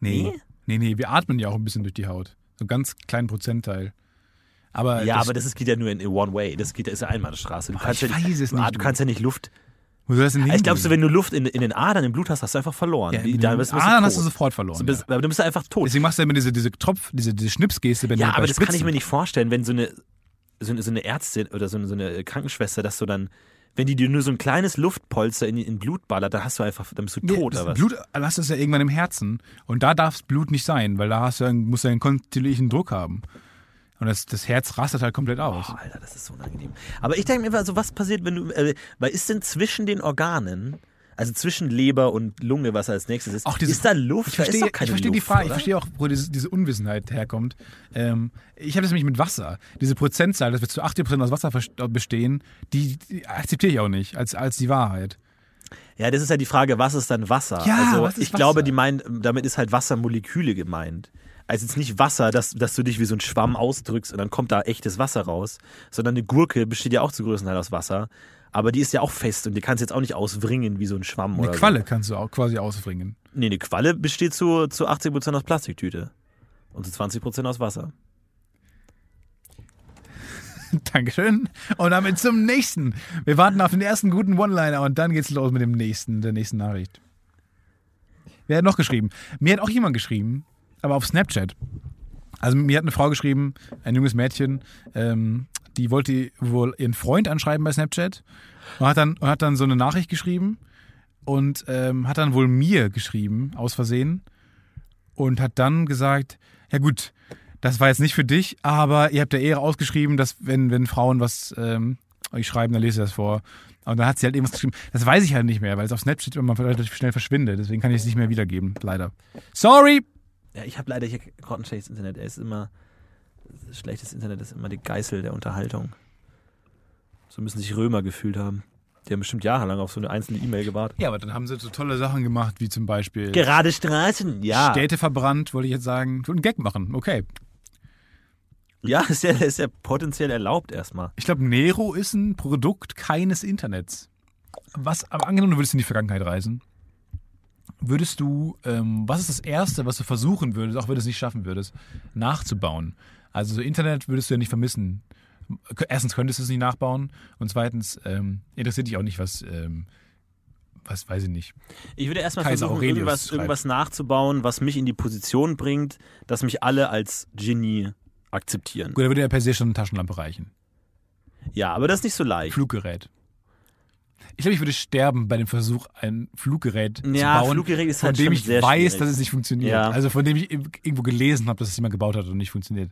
Nee. Nee? nee. Nee, wir atmen ja auch ein bisschen durch die Haut. So einen ganz kleinen Prozentteil. Aber ja, das, aber das ist, geht ja nur in, in One Way. Das geht, ist ja Einbahnstraße. Du Ah, kannst ich ja es nicht, Ah, du. Du kannst ja nicht Luft. Denn Ich glaube, so, wenn du Luft in, in den Adern im Blut hast, hast du einfach verloren. ja, da bist, Adern du hast du tot. sofort verloren. Du bist, ja. aber du bist einfach tot. Deswegen machst du immer diese, diese Tropf, diese, diese Schnipsgeste, wenn Ja, du bei aber das kann ich mir nicht vorstellen, wenn so eine, so eine, so eine Ärztin oder so eine, so eine Krankenschwester, dass du dann, wenn die dir nur so ein kleines Luftpolster in, in Blut ballert, dann hast du einfach, dann bist du Nee, tot was? Blut hast du ja irgendwann im Herzen. Und da darf Blut nicht sein, weil da hast du, musst du einen kontinuierlichen Druck haben. Und das, das Herz rastet halt komplett aus. Oh, Alter, das ist so unangenehm. Aber ich denke mir immer so, was passiert, wenn du, äh, weil ist denn zwischen den Organen, also zwischen Leber und Lunge, was als nächstes ist, Auch diese- ist da Luft? Ich verstehe, ich verstehe die Luft, Frage, ich oder? verstehe auch, wo diese, diese Unwissenheit herkommt. Ähm, ich habe das nämlich mit Wasser. Diese Prozentzahl, dass wir zu 80% aus Wasser bestehen, die, die akzeptiere ich auch nicht als, als die Wahrheit. Ja, das ist ja die Frage, was ist dann Wasser? Ja, also was ist ich glaube, Wasser? die meint, damit ist halt Wassermoleküle gemeint. Also jetzt nicht Wasser, dass, dass du dich wie so ein Schwamm ausdrückst und dann kommt da echtes Wasser raus, sondern eine Gurke besteht ja auch zu größten Teil aus Wasser. Aber die ist ja auch fest und die kannst du jetzt auch nicht auswringen wie so ein Schwamm Eine Qualle kannst du auch quasi ausbringen. so. Nee, eine Qualle besteht zu, zu 80% aus Plastiktüte und zu 20% aus Wasser. Dankeschön. Und damit zum nächsten. Wir warten auf den ersten guten One-Liner und dann geht's los mit dem nächsten, der nächsten Nachricht. Wer hat noch geschrieben? Mir hat auch jemand geschrieben, aber auf Snapchat. Also mir hat eine Frau geschrieben, ein junges Mädchen, ähm, die wollte wohl ihren Freund anschreiben bei Snapchat und hat dann, und hat dann so eine Nachricht geschrieben und ähm, hat dann wohl mir geschrieben, aus Versehen, und hat dann gesagt, ja gut, das war jetzt nicht für dich, aber ihr habt ja eher ausgeschrieben, dass wenn, wenn Frauen was ähm, euch schreiben, dann lese ich das vor. Und dann hat sie halt irgendwas geschrieben. Das weiß ich halt nicht mehr, weil es auf Snapchat immer relativ schnell verschwindet. Deswegen kann ich es nicht mehr wiedergeben, leider. Sorry! Ja, ich habe leider hier gerade ein schlechtes Internet. Er ist immer, schlechtes Internet ist immer die Geißel der Unterhaltung. So müssen sich Römer gefühlt haben. Die haben bestimmt jahrelang auf so eine einzelne E-Mail gewartet. Ja, aber dann haben sie so tolle Sachen gemacht, wie zum Beispiel Gerade Straßen, ja. Städte verbrannt, wollte ich jetzt sagen. Einen Gag machen, okay. Ja, ist ja, ist ja potenziell erlaubt erstmal. Ich glaube, Nero ist ein Produkt keines Internets. Was, aber angenommen, du würdest in die Vergangenheit reisen, würdest du, ähm, was ist das Erste, was du versuchen würdest, auch wenn du es nicht schaffen würdest, nachzubauen? Also so Internet würdest du ja nicht vermissen. Erstens könntest du es nicht nachbauen und zweitens ähm, interessiert dich auch nicht, was, ähm, was weiß ich nicht. Ich würde erstmal Kaiser versuchen, Aurelius irgendwas, schreibt. irgendwas nachzubauen, was mich in die Position bringt, dass mich alle als Genie akzeptieren. Gut, da würde ja per se schon eine Taschenlampe reichen. Ja, aber das ist nicht so leicht. Fluggerät. Ich glaube, ich würde sterben bei dem Versuch, ein Fluggerät Ja, zu bauen, Fluggerät ist von halt dem schon ich weiß, schwierig. dass es nicht funktioniert. Ja. Also von dem ich irgendwo gelesen habe, dass es jemand gebaut hat und nicht funktioniert.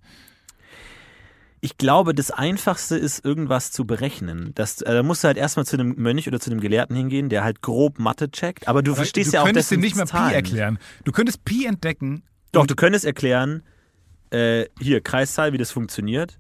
Ich glaube, das Einfachste ist, irgendwas zu berechnen. Das, äh, da musst du halt erstmal zu einem Mönch oder zu einem Gelehrten hingehen, der halt grob Mathe checkt. Aber du verstehst du ja auch könntest dir nicht mal Zahlen. Pi erklären. Du könntest Pi entdecken. Doch, du könntest erklären, äh, hier, Kreiszahl, wie das funktioniert.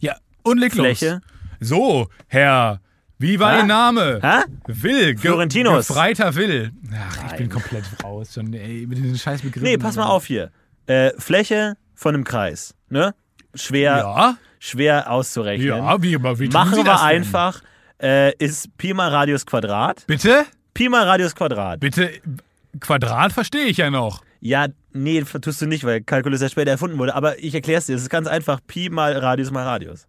Ja, und leg los. Fläche. So, Herr, wie war Hä? Ihr Name? Hä? Will. Ge- Florentinus. Gefreiter Will. Ach, ich Nein. bin komplett raus. Schon, ey, mit diesen scheiß Begriffen. Nee, pass mal auf hier. Äh, Fläche von einem Kreis. Ne? Schwer, Ja, schwer auszurechnen. ja, wie, wie tun Machen Sie wir das denn? einfach. Äh, ist Pi mal Radius Quadrat. Bitte? Pi mal Radius Quadrat. Bitte, Quadrat verstehe ich ja noch. Ja, nee, tust du nicht, weil Kalkulus ja später erfunden wurde. Aber ich erkläre es dir. Es ist ganz einfach. Pi mal Radius mal Radius.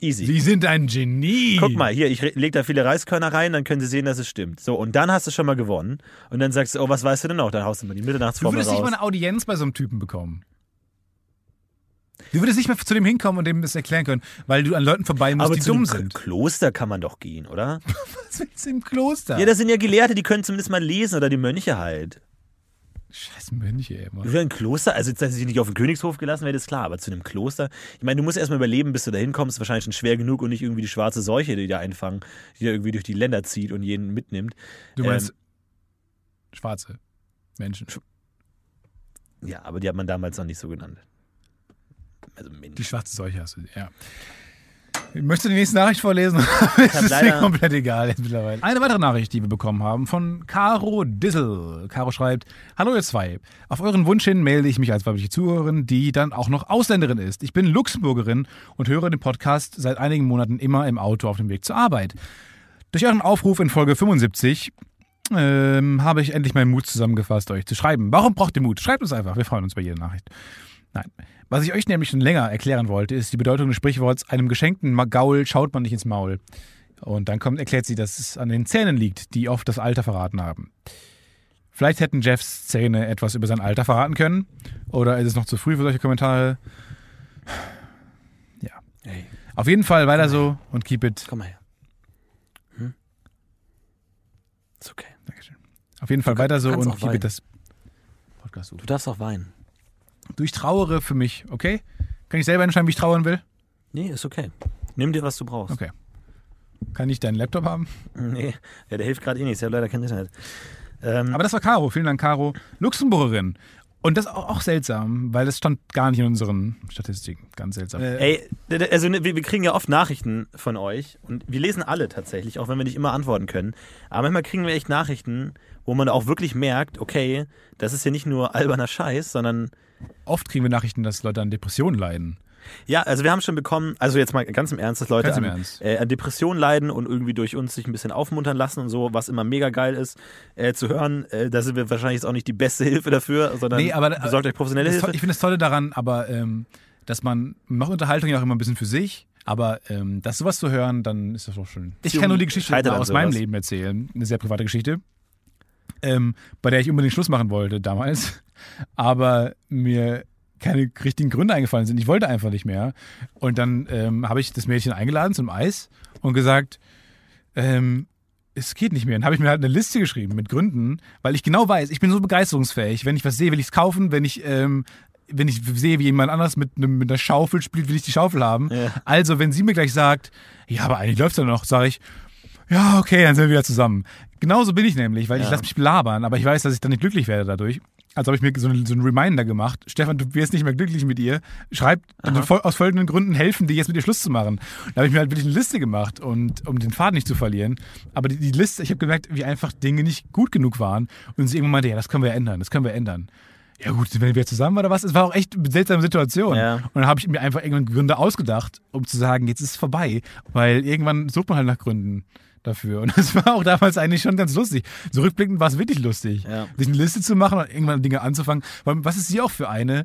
Easy. Sie sind ein Genie. Guck mal, hier, ich lege da viele Reiskörner rein, dann können Sie sehen, dass es stimmt. So, und dann hast du schon mal gewonnen. Und dann sagst du, oh, was weißt du denn noch? Dann haust du mal die Du Mitternachtsformel würdest nicht raus. mal eine Audienz bei so einem Typen bekommen. Du würdest nicht mehr zu dem hinkommen und dem das erklären können, weil du an Leuten vorbei musst, Aber die zu dumm sind. Kloster kann man doch gehen, oder? Was willst du im Kloster? Ja, das sind ja Gelehrte, die können zumindest mal lesen oder die Mönche halt. Scheiß Mönche, ey, Mann. Für ein Kloster, also jetzt, dass sie nicht auf den Königshof gelassen werden, ist klar, aber zu einem Kloster, ich meine, du musst erstmal überleben, bis du da hinkommst, wahrscheinlich schon schwer genug und nicht irgendwie die schwarze Seuche, die da einfangen, die da irgendwie durch die Länder zieht und jeden mitnimmt. Du meinst Ähm, schwarze Menschen. Ja, aber die hat man damals noch nicht so genannt. Also Mensch. Die schwarze Seuche hast du, ja. Möchtest du die nächste Nachricht vorlesen? Es ist mir komplett egal jetzt mittlerweile. Eine weitere Nachricht, die wir bekommen haben, von Caro Dissel. Caro schreibt, Hallo ihr zwei. Auf euren Wunsch hin melde ich mich als weibliche Zuhörerin, die dann auch noch Ausländerin ist. Ich bin Luxemburgerin und höre den Podcast seit einigen Monaten immer im Auto auf dem Weg zur Arbeit. Durch euren Aufruf in Folge 75 ähm, habe ich endlich meinen Mut zusammengefasst, euch zu schreiben. Warum braucht ihr Mut? Schreibt uns einfach, wir freuen uns bei jeder Nachricht. Nein. Was ich euch nämlich schon länger erklären wollte, ist die Bedeutung des Sprichworts, einem geschenkten Gaul schaut man nicht ins Maul. Und dann kommt, erklärt sie, dass es an den Zähnen liegt, die oft das Alter verraten haben. Vielleicht hätten Jeffs Zähne etwas über sein Alter verraten können. Oder ist es noch zu früh für solche Kommentare? Ja. Ey, Auf jeden Fall weiter so und keep it. komm mal her. Hm? Ist okay. Dankeschön. Auf jeden Fall weiter so und keep weinen. it das Podcast. Du darfst auch weinen. Du, ich trauere für mich, okay? Kann ich selber entscheiden, wie ich trauern will? Nee, ist okay. Nimm dir, was du brauchst. Okay. Kann ich deinen Laptop haben? Nee, ja, der hilft gerade eh nicht. Ich habe leider kein Internet. Ähm, Aber das war Caro. Vielen Dank, Caro. Luxemburgerin. Und das ist auch, auch seltsam, weil das stand gar nicht in unseren Statistiken. Ganz seltsam. Ey, d- d- also ne, wir, wir kriegen ja oft Nachrichten von euch und wir lesen alle tatsächlich, auch wenn wir nicht immer antworten können. Aber manchmal kriegen wir echt Nachrichten, wo man auch wirklich merkt, okay, das ist ja nicht nur alberner Scheiß, sondern Oft kriegen wir Nachrichten, dass Leute an Depressionen leiden. ja, also wir haben schon bekommen, also jetzt mal ganz im Ernst, dass Leute an, Ernst. Äh, an Depressionen leiden und irgendwie durch uns sich ein bisschen aufmuntern lassen und so, was immer mega geil ist äh, zu hören. Äh, da sind wir wahrscheinlich jetzt auch nicht die beste Hilfe dafür, sondern Nee, aber- besorgt euch professionelle Hilfe. ich finde das Tolle daran, aber ähm, dass man man macht Unterhaltung ja auch immer ein bisschen für sich. Aber ähm, das sowas zu hören, dann ist das doch schön. Ich kann nur die Geschichte aus meinem sowas. Leben erzählen. Eine sehr private Geschichte. Ähm, bei der ich unbedingt Schluss machen wollte damals. Aber mir keine richtigen Gründe eingefallen sind. Ich wollte einfach nicht mehr. Und dann ähm, habe ich das Mädchen eingeladen zum Eis und gesagt, ähm, es geht nicht mehr. Dann habe ich mir halt eine Liste geschrieben mit Gründen, weil ich genau weiß, ich bin so begeisterungsfähig. Wenn ich was sehe, will ich es kaufen. Wenn ich, ähm, wenn ich sehe, wie jemand anders mit, einem, mit einer Schaufel spielt, will ich die Schaufel haben. Ja. Also, wenn sie mir gleich sagt, ja, aber eigentlich läuft es ja noch, sage ich, ja, okay, dann sind wir wieder zusammen. Genauso bin ich nämlich, weil ich Ja. lasse mich belabern, aber ich weiß, dass ich dann nicht glücklich werde dadurch. Also habe ich mir so einen, so einen Reminder gemacht. Stefan, du wirst nicht mehr glücklich mit ihr. Schreib fol- aus folgenden Gründen helfen, dir jetzt mit ihr Schluss zu machen. Da habe ich mir halt wirklich eine Liste gemacht, und, um den Faden nicht zu verlieren. Aber die, die Liste, ich habe gemerkt, wie einfach Dinge nicht gut genug waren. Und sie irgendwann meinte, ja, das können wir ändern, das können wir ändern. Ja gut, wenn wir zusammen oder was? Es war auch echt eine seltsame Situation. Ja. Und dann habe ich mir einfach irgendwann Gründe ausgedacht, um zu sagen, jetzt ist es vorbei. Weil irgendwann sucht man halt nach Gründen dafür. Und das war auch damals eigentlich schon ganz lustig. So rückblickend war es wirklich lustig, Ja. sich eine Liste zu machen und irgendwann Dinge anzufangen. Weil was ist sie auch für eine,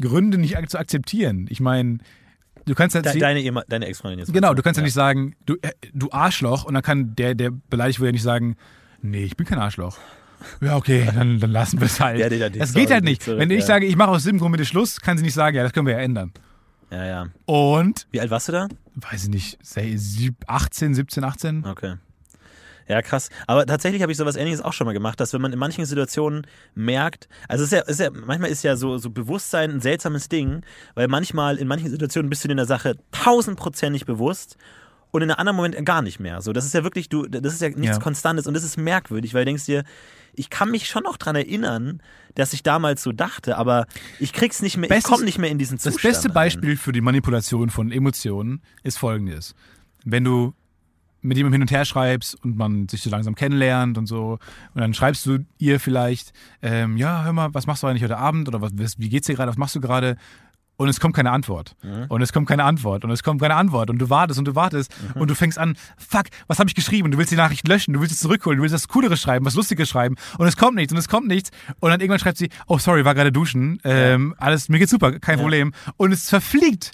Gründe nicht zu akzeptieren? Ich meine, du kannst halt De deine, deine Ex-Freundin jetzt. Genau, du kannst ja, nicht sagen, du, äh, du Arschloch, und dann kann der, der beleidigt wurde, ja nicht sagen, nee, ich bin kein Arschloch. Ja, okay, dann, dann lassen wir es halt. Ja, die- die- das geht halt nicht. zurück, Wenn ich ja. sage, ich mache aus diesem Grund mit Schluss, kann sie nicht sagen, ja, das können wir ja ändern. Ja, ja. Und, Wie alt warst du da? Weiß ich nicht, sei sieb- 18, 17, 18? Okay. Ja, krass. Aber tatsächlich habe ich sowas ähnliches auch schon mal gemacht, dass wenn man in manchen Situationen merkt, also es ist ja, ist ja manchmal ist ja so, so Bewusstsein ein seltsames Ding, weil manchmal in manchen Situationen bist du dir in der Sache tausendprozentig bewusst und in einem anderen Moment gar nicht mehr. So, das ist ja wirklich, du, das ist ja nichts Ja. Konstantes und das ist merkwürdig, weil du denkst dir, ich kann mich schon noch dran erinnern, dass ich damals so dachte, aber ich krieg's nicht mehr, ich Bestes- komme nicht mehr in diesen Das Zustand. beste rein. Beispiel für die Manipulation von Emotionen ist folgendes. Wenn du mit jemandem hin und her schreibst und man sich so langsam kennenlernt und so, und dann schreibst du ihr vielleicht, ähm, ja, hör mal, was machst du eigentlich heute Abend oder was- wie geht's dir gerade, was machst du gerade? Und es kommt keine Antwort. Und es kommt keine Antwort. Und es kommt keine Antwort. Und du wartest und du wartest. Und du fängst an, fuck, was habe ich geschrieben? Und du willst die Nachricht löschen. Du willst es zurückholen. Du willst was Cooleres schreiben, was Lustiges schreiben. Und es kommt nichts. Und es kommt nichts. Und dann irgendwann schreibt sie, oh, sorry, war gerade duschen. Ähm, Alles, mir geht's super, kein Problem. Und es verfliegt.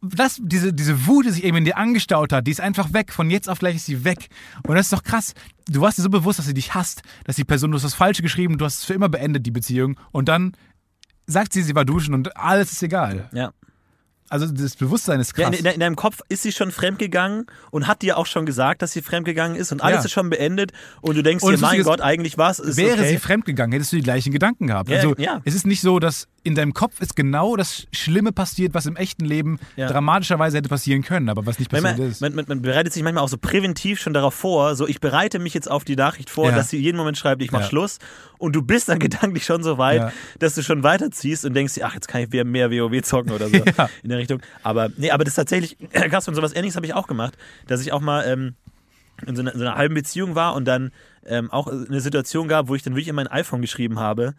Das, diese, diese Wut, die sich eben in dir angestaut hat, die ist einfach weg. Von jetzt auf gleich ist sie weg. Und das ist doch krass. Du warst dir so bewusst, dass sie dich hasst, dass die Person, du hast das Falsche geschrieben, du hast es für immer beendet, die Beziehung. Und dann sagt sie, sie war duschen und alles ist egal. Ja. Also das Bewusstsein ist Ja, krass. in, in deinem Kopf ist sie schon fremdgegangen und hat dir auch schon gesagt, dass sie fremdgegangen ist und alles Ja. ist schon beendet und du denkst Und dir, mein Gott, eigentlich was ist Wäre okay. sie fremdgegangen, hättest du die gleichen Gedanken gehabt. Ja, also ja. es ist nicht so, dass in deinem Kopf ist genau das Schlimme passiert, was im echten Leben Ja. dramatischerweise hätte passieren können, aber was nicht passiert Manchmal, ist. man, man, man bereitet sich manchmal auch so präventiv schon darauf vor, so ich bereite mich jetzt auf die Nachricht vor, Ja. dass sie jeden Moment schreibt, ich mach Ja. Schluss und du bist dann gedanklich schon so weit, Ja. dass du schon weiterziehst und denkst, ach, jetzt kann ich wieder mehr WoW zocken oder so Ja. in der Richtung. Aber nee, aber das ist tatsächlich, Gast und sowas ähnliches habe ich auch gemacht, dass ich auch mal ähm, in so einer, in so einer halben Beziehung war und dann ähm, auch eine Situation gab, wo ich dann wirklich in mein iPhone geschrieben habe,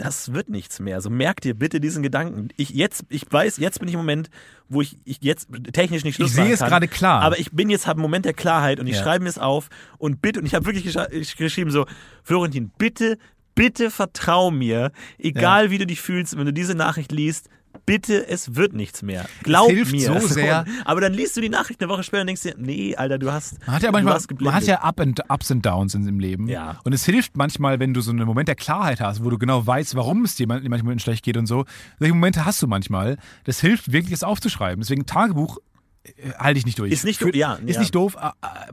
das wird nichts mehr. So merkt ihr bitte diesen Gedanken. Ich jetzt, ich weiß, jetzt bin ich im Moment, wo ich, ich jetzt technisch nicht Schluss Ich sehe es gerade klar. Aber ich bin jetzt, habe einen Moment der Klarheit und ich Ja. schreibe mir es auf und bitte, und ich habe wirklich ich geschrieben so, Florentin, bitte, bitte vertrau mir, egal wie du dich fühlst, wenn du diese Nachricht liest, bitte, es wird nichts mehr. Glaub hilft mir. so sehr. Aber dann liest du die Nachricht eine Woche später und denkst dir, nee, Alter, du hast, Man hat ja manchmal, man hat ja Up and, Ups und Downs in, im Leben. Ja. Und es hilft manchmal, wenn du so einen Moment der Klarheit hast, wo du genau weißt, warum es dir man- in manchen Momenten schlecht geht und so. Solche Momente hast du manchmal. Das hilft wirklich, es aufzuschreiben. Deswegen Tagebuch äh, halte ich nicht durch. Ist nicht Für- doof, ja, Ist ja. nicht doof,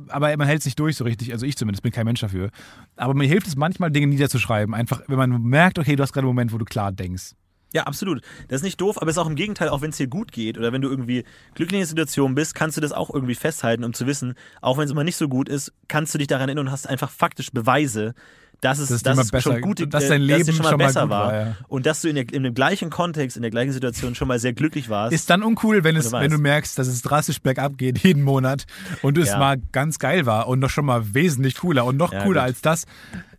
aber man hält es nicht durch so richtig. Also ich zumindest, bin kein Mensch dafür. Aber mir hilft es manchmal, Dinge niederzuschreiben. Einfach, wenn man merkt, okay, du hast gerade einen Moment, wo du klar denkst. Ja, absolut. Das ist nicht doof, aber es ist auch im Gegenteil, auch wenn es dir gut geht oder wenn du irgendwie glücklich in der Situation bist, kannst du das auch irgendwie festhalten, um zu wissen, auch wenn es mal nicht so gut ist, kannst du dich daran erinnern und hast einfach faktisch Beweise, dass es, Dass es dass es besser- schon gut, dass äh, dein dass Leben schon mal schon mal besser war, war, ja. und dass du in, der, in dem gleichen Kontext, in der gleichen Situation schon mal sehr glücklich warst. Ist dann uncool, wenn, es, wenn du merkst, dass es drastisch bergab geht jeden Monat und es Ja. mal ganz geil war und noch schon mal wesentlich cooler und noch Ja, cooler gut. als das.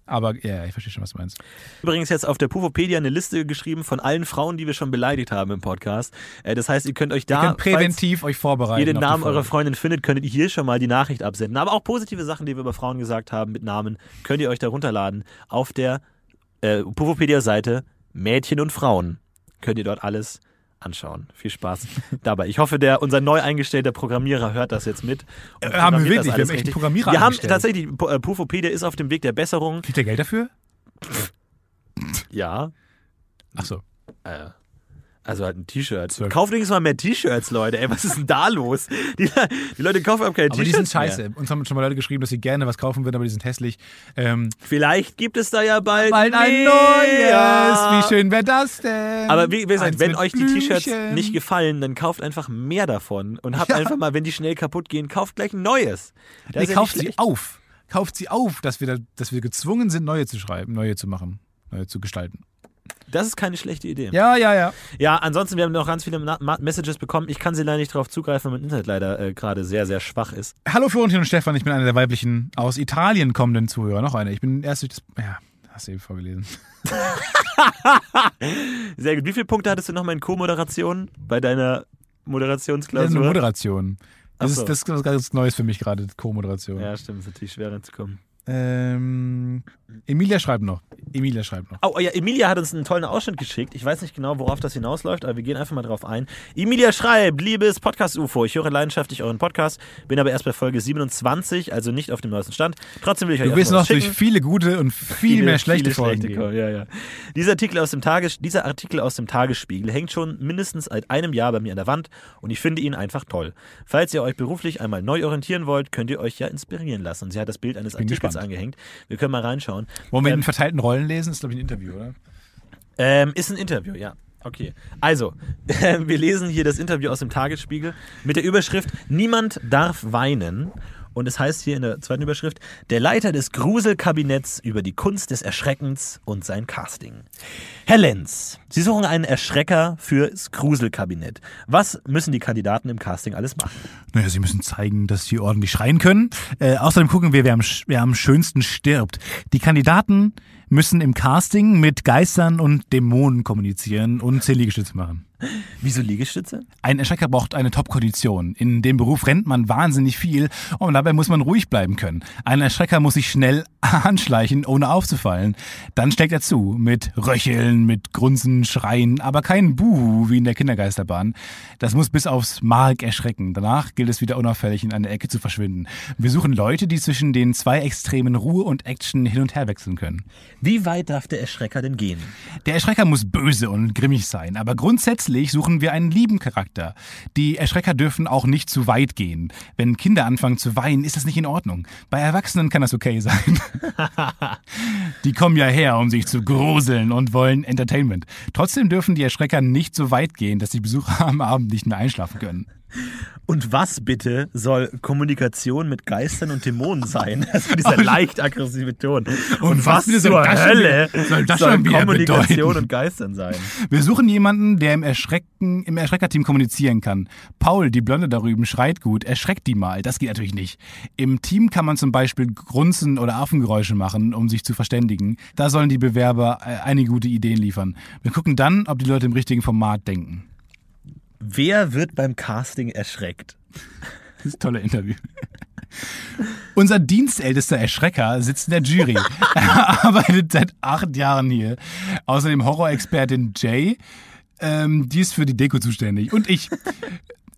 Aber ja, ich verstehe schon, was du meinst. übrigens jetzt auf der Pufopedia eine Liste geschrieben von allen Frauen, die wir schon beleidigt haben im Podcast. Äh, das heißt, ihr könnt euch da Ihr könnt präventiv euch vorbereiten. ihr den Namen eurer Freundin findet, könntet ihr hier schon mal die Nachricht absenden. Aber auch positive Sachen, die wir über Frauen gesagt haben mit Namen, könnt ihr euch da runterladen auf der äh, Pufopedia-Seite Mädchen und Frauen. Könnt ihr dort alles anschauen. Viel Spaß dabei. Ich hoffe, der unser neu eingestellter Programmierer hört das jetzt mit. Äh, haben wir wirklich, wir haben echt einen. Programmierer Wir haben tatsächlich, äh, Pufopedia ist auf dem Weg der Besserung. Kriegt ihr Geld dafür? Ja. Ach so. Äh, also halt ein T-Shirt. Kauft wenigstens mal mehr T-Shirts, Leute. Ey, was ist denn da los? Die, die Leute kaufen auch keine Aber die T-Shirts sind scheiße. Uns haben schon mal Leute geschrieben, dass sie gerne was kaufen würden, aber die sind hässlich. Ähm, Vielleicht gibt es da ja bald, bald ein mehr. neues. Wie schön wäre das denn? Aber wie, wie gesagt, wenn euch die T-Shirts nicht gefallen, dann kauft einfach mehr davon und habt Ja. einfach mal, wenn die schnell kaputt gehen, kauft gleich ein neues. Das nee, ja kauft sie auf. Kauft sie auf, dass wir, da, dass wir gezwungen sind, neue zu schreiben, neue zu machen, neue zu gestalten. Das ist keine schlechte Idee. Ja, ja, ja. Ja, ansonsten, wir haben noch ganz viele Na Messages bekommen. Ich kann sie leider nicht darauf zugreifen, weil mein Internet leider äh, gerade sehr, sehr schwach ist. Hallo Florentin und Stefan, ich bin einer der weiblichen aus Italien kommenden Zuhörer. Noch eine. Ich bin erst durch das. Ja, hast du eben vorgelesen. Sehr gut. Wie viele Punkte hattest du nochmal in Co-Moderation bei deiner Das ist eine Moderationsklausur? Moderation. Das, so. ist, das ist was ganz Neues für mich gerade, Co-Moderation. ja, stimmt, ist natürlich schwer reinzukommen. Ähm, Emilia schreibt noch. Emilia schreibt noch. Oh ja, Emilia hat uns einen tollen Ausschnitt geschickt. Ich weiß nicht genau, worauf das hinausläuft, aber wir gehen einfach mal drauf ein. Emilia schreibt, liebes Podcast-UFO, ich höre leidenschaftlich euren Podcast, bin aber erst bei Folge 27, also nicht auf dem neuesten Stand. Trotzdem will ich euch Du erstmal noch durch viele gute und viel Viele, mehr schlechte Folgen. schlechte ja, ja. Dieser, Artikel aus dem Tages, dieser Artikel aus dem Tagesspiegel hängt schon mindestens seit einem Jahr bei mir an der Wand und ich finde ihn einfach toll. Falls ihr euch beruflich einmal neu orientieren wollt, könnt ihr euch ja inspirieren lassen. Sie hat das Bild eines Artikels. Angehängt. Wir können mal reinschauen. Wollen wir Ähm, in verteilten Rollen lesen? Ist, glaube ich, ein Interview, oder? Ähm, ist ein Interview, ja. Okay. Also, wir lesen hier das Interview aus dem Tagesspiegel mit der Überschrift Niemand darf weinen. Und es heißt hier in der zweiten Überschrift, der Leiter des Gruselkabinetts über die Kunst des Erschreckens und sein Casting. Herr Lenz, Sie suchen einen Erschrecker fürs Gruselkabinett. Was müssen die Kandidaten im Casting alles machen? Naja, sie müssen zeigen, dass sie ordentlich schreien können. Äh, außerdem gucken wir, wer am, wer am schönsten stirbt. Die Kandidaten müssen im Casting mit Geistern und Dämonen kommunizieren und zehn Liegestütze machen. Wieso Liegestütze? Ein Erschrecker braucht eine Top-Kondition. In dem Beruf rennt man wahnsinnig viel und dabei muss man ruhig bleiben können. Ein Erschrecker muss sich schnell anschleichen, ohne aufzufallen. Dann steckt er zu, mit Röcheln, mit Grunzen, Schreien, aber kein Buh wie in der Kindergeisterbahn. Das muss bis aufs Mark erschrecken. Danach gilt es wieder unauffällig in eine Ecke zu verschwinden. Wir suchen Leute, die zwischen den zwei Extremen Ruhe und Action hin und her wechseln können. Wie weit darf der Erschrecker denn gehen? Der Erschrecker muss böse und grimmig sein, aber grundsätzlich suchen wir einen lieben Charakter. Die Erschrecker dürfen auch nicht zu weit gehen. Wenn Kinder anfangen zu weinen, ist das nicht in Ordnung. Bei Erwachsenen kann das okay sein. die kommen ja her, um sich zu gruseln und wollen Entertainment. Trotzdem dürfen die Erschrecker nicht so weit gehen, dass die Besucher am Abend nicht mehr einschlafen können. Und was bitte soll Kommunikation mit Geistern und Dämonen sein? Also dieser leicht aggressive Ton. Und, was, bitte zur das Hölle soll das soll Kommunikation bedeuten? und Geistern sein? Wir suchen jemanden, der im, Erschrecken, im Erschreckerteam kommunizieren kann. Paul, die Blonde da drüben, schreit gut. Erschreckt die mal. Das geht natürlich nicht. Im Team kann man zum Beispiel Grunzen oder Affengeräusche machen, um sich zu verständigen. Da sollen die Bewerber äh, einige gute Ideen liefern. Wir gucken dann, ob die Leute im richtigen Format denken. Wer wird beim Casting erschreckt? Das ist ein tolles Interview. Unser dienstältester Erschrecker sitzt in der Jury. Er arbeitet seit acht Jahren hier. Außerdem Horrorexpertin Jay, ähm, die ist für die Deko zuständig. Und ich.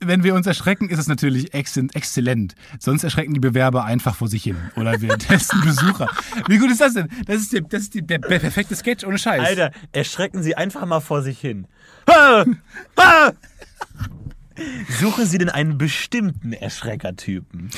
Wenn wir uns erschrecken, ist es natürlich ex exzellent. Sonst erschrecken die Bewerber einfach vor sich hin. Oder wir testen Besucher. Wie gut ist das denn? Das ist, der, das ist die, der perfekte Sketch ohne Scheiß. Alter, erschrecken Sie einfach mal vor sich hin. Ha! Ha! Suchen Sie denn einen bestimmten Erschreckertypen?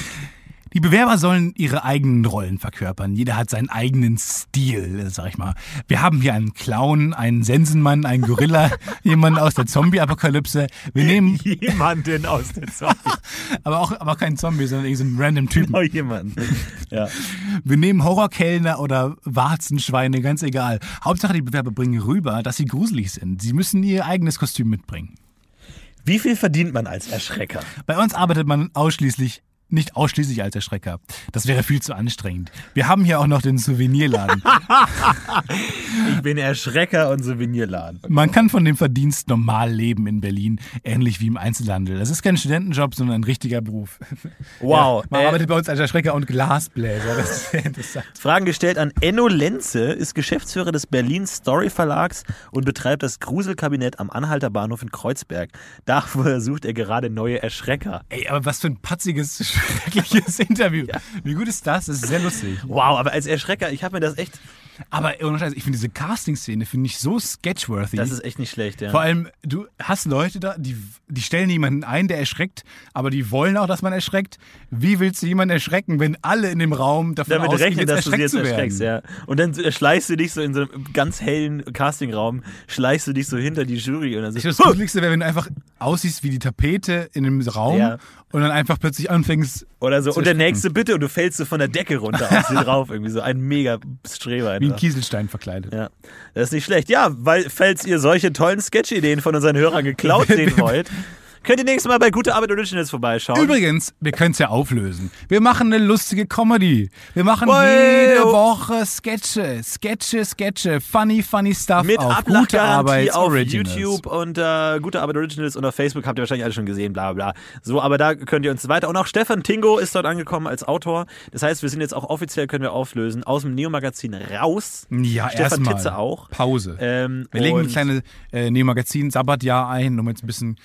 Die Bewerber sollen ihre eigenen Rollen verkörpern. Jeder hat seinen eigenen Stil, sag ich mal. Wir haben hier einen Clown, einen Sensenmann, einen Gorilla, jemanden aus der Zombie-Apokalypse. Wir nehmen Jemanden aus der Zombie. aber auch, aber auch keinen Zombie, sondern irgendeinen random Typen. Oh, jemanden. Ja. Wir nehmen Horrorkellner oder Warzenschweine, ganz egal. Hauptsache, die Bewerber bringen rüber, dass sie gruselig sind. Sie müssen ihr eigenes Kostüm mitbringen. Wie viel verdient man als Erschrecker? Bei uns arbeitet man ausschließlich nicht ausschließlich als Erschrecker. Das wäre viel zu anstrengend. Wir haben hier auch noch den Souvenirladen. Ich bin Erschrecker und Souvenirladen. Man kann von dem Verdienst normal leben in Berlin, ähnlich wie im Einzelhandel. Das ist kein Studentenjob, sondern ein richtiger Beruf. Wow. Man Äh, arbeitet bei uns als Erschrecker und Glasbläser. Das ist sehr interessant. Fragen gestellt an Enno Lenze, ist Geschäftsführer des Berlin Story Verlags und betreibt das Gruselkabinett am Anhalter Bahnhof in Kreuzberg. Da sucht er gerade neue Erschrecker. Ey, aber was für ein patziges, schreckliches Interview. Wie gut ist das? Das ist sehr lustig. Wow, aber als Erschrecker, ich habe mir das echt, Aber ich finde diese Casting-Szene finde ich so sketchworthy. das ist echt nicht schlecht, ja. Vor allem, du hast Leute da, die, die stellen jemanden ein, der erschreckt, aber die wollen auch, dass man erschreckt. Wie willst du jemanden erschrecken, wenn alle in dem Raum davon damit ausgehen, rechnen, dass du sie jetzt erschreckst, ja. Und dann äh, schleichst du dich so in so einem ganz hellen Castingraum, schleichst du dich so hinter die Jury und dann Ich so, glaube, das Gruseligste wäre, wenn du einfach aussiehst wie die Tapete in einem Raum Ja. und dann einfach plötzlich anfängst, oder so, und der nächste bitte und du fällst so von der Decke runter auf sie drauf, irgendwie so ein mega Streber. wie einfach. Kieselstein verkleidet. Ja, das ist nicht schlecht. Ja, weil, falls ihr solche tollen Sketch-Ideen von unseren Hörern geklaut sehen wollt, könnt ihr nächstes Mal bei Gute Arbeit Originals vorbeischauen. Übrigens, wir können es ja auflösen. Wir machen eine lustige Comedy. Wir machen Wow. jede Woche Sketche, Sketche, Sketche, funny, funny stuff mit auf gute Arbeit auf Originals. YouTube und äh, Gute Arbeit Originals und auf Facebook habt ihr wahrscheinlich alle schon gesehen, bla bla. So, aber da könnt ihr uns weiter. Und auch Stefan Tingo ist dort angekommen als Autor. Das heißt, wir sind jetzt auch offiziell, können wir auflösen, aus dem Neo-Magazin raus. Ja, Stefan. Titze auch. Pause. Ähm, Wir legen ein kleines äh, Neo-Magazin-Sabbatjahr ein, um jetzt ein bisschen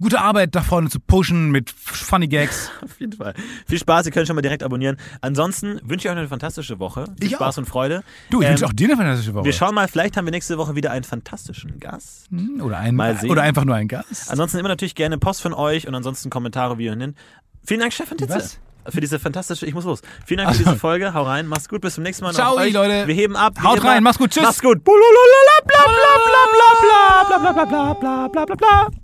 gute Arbeit da vorne zu pushen mit funny Gags. Auf jeden Fall. Viel Spaß, ihr könnt schon mal direkt abonnieren. Ansonsten wünsche ich euch eine fantastische Woche. Viel Ich Spaß auch. und Freude. Du, ich Ähm, wünsche auch dir eine fantastische Woche. Wir schauen mal, vielleicht haben wir nächste Woche wieder einen fantastischen Gast. oder, ein, Mal sehen. oder einfach nur ein Gast. Ansonsten immer natürlich gerne Post von euch und ansonsten Kommentare wie ihr nennt. Vielen Dank, Stefan Titze. Was? Für diese fantastische, ich muss los. Vielen Dank für diese Folge. Hau rein, mach's gut, bis zum nächsten Mal. Ciao, euch. Leute. Wir heben ab. Haut rein, mach's gut, tschüss. Mach's gut. Bulalalala, Bla bla bla bla bla bla bla bla bla bla bla.